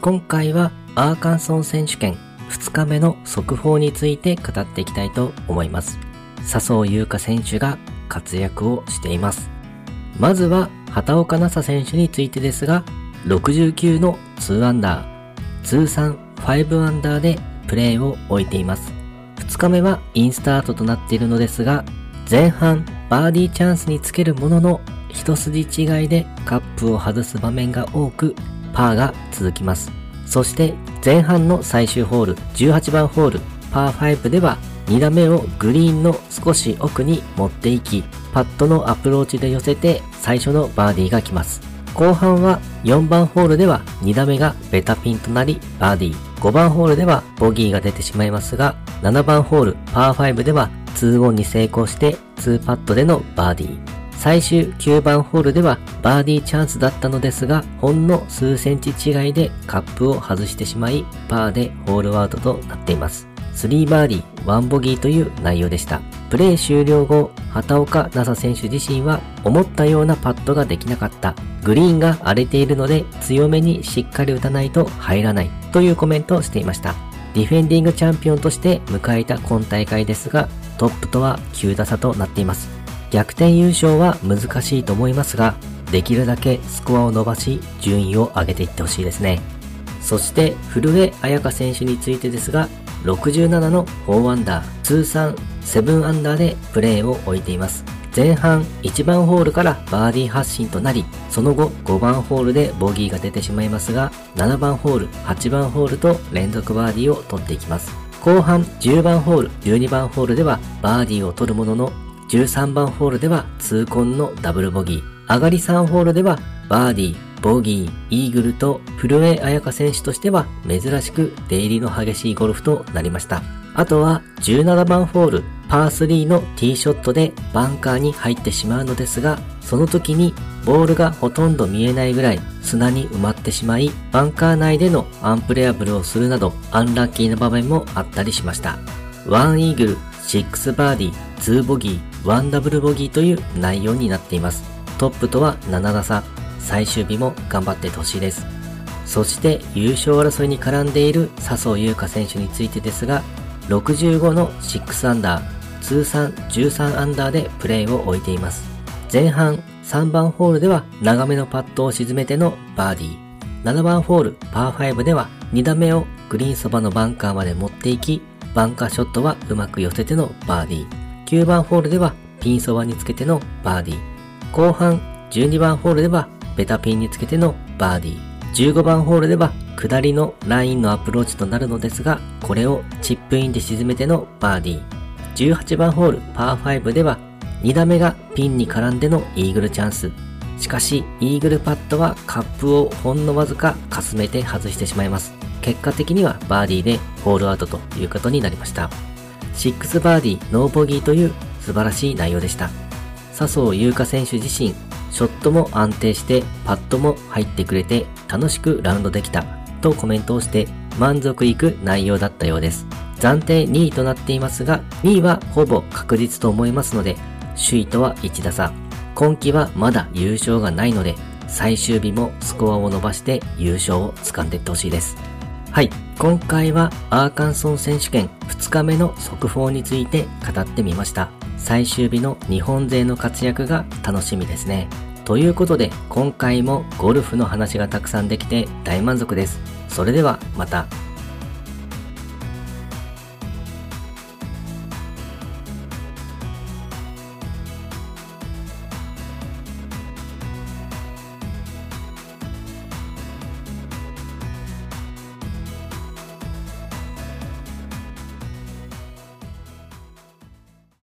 今回はアーカンソン選手権2日目の速報について語っていきたいと思います。笹生優花選手が活躍をしています。まずは畑岡奈紗選手についてですが、69の2アンダー、通算5アンダーでプレーを終えています。2日目はインスタートとなっているのですが、前半バーディーチャンスにつけるものの一筋違いでカップを外す場面が多くパーが続きます。そして前半の最終ホール18番ホールパー5では2打目をグリーンの少し奥に持っていきパットのアプローチで寄せて最初のバーディーが来ます。後半は4番ホールでは2打目がベタピンとなりバーディー。5番ホールではボギーが出てしまいますが、7番ホールパー5では2オンに成功して2パットでのバーディー。最終9番ホールではバーディーチャンスだったのですが、ほんの数センチ違いでカップを外してしまい、パーでホールアウトとなっています。3バーディー、1ボギーという内容でした。プレー終了後、畑岡奈紗選手自身は思ったようなパットができなかった。グリーンが荒れているので強めにしっかり打たないと入らないというコメントをしていました。ディフェンディングチャンピオンとして迎えた今大会ですが、トップとは9打差となっています。逆転優勝は難しいと思いますが、できるだけスコアを伸ばし、順位を上げていってほしいですね。そして、古江彩香選手についてですが、67の4アンダー、通算7アンダーでプレーを置いています。前半1番ホールからバーディー発進となり、その後5番ホールでボギーが出てしまいますが、7番ホール、8番ホールと連続バーディーを取っていきます。後半10番ホール、12番ホールではバーディーを取るものの、13番ホールでは痛恨のダブルボギー。上がり3ホールではバーディー、ボギー、イーグルと古江彩香選手としては珍しく出入りの激しいゴルフとなりました。あとは17番ホール、パー3のティーショットでバンカーに入ってしまうのですが、その時にボールがほとんど見えないぐらい砂に埋まってしまい、バンカー内でのアンプレアブルをするなどアンラッキーな場面もあったりしました。1イーグル、6バーディー、2ボギー、1ダブルボギーという内容になっています。トップとは7打差、最終日も頑張ってほしいです。そして優勝争いに絡んでいる笹生優花選手についてですが、65の6アンダー、通算13アンダーでプレーを置いています。前半3番ホールでは長めのパットを沈めてのバーディー。7番ホールパー5では2打目をグリーンそばのバンカーまで持っていき、バンカーショットはうまく寄せてのバーディー。9番ホールではピンそばにつけてのバーディー。後半12番ホールではベタピンにつけてのバーディー。15番ホールでは下りのラインのアプローチとなるのですが、これをチップインで沈めてのバーディー。18番ホールパー5では2打目がピンに絡んでのイーグルチャンス。しかし、イーグルパットはカップをほんのわずかかすめて外してしまいます。結果的にはバーディーでホールアウトということになりました。6バーディーノーボギーという素晴らしい内容でした。笹生優花選手自身、ショットも安定してパットも入ってくれて楽しくラウンドできたとコメントをして満足いく内容だったようです。暫定2位となっていますが、2位はほぼ確実と思いますので、首位とは1打差。今季はまだ優勝がないので、最終日もスコアを伸ばして優勝を掴んでいってほしいです。はい。今回はアーカンソン選手権2日目の速報について語ってみました。最終日の日本勢の活躍が楽しみですね。ということで今回もゴルフの話がたくさんできて大満足です。それではまた。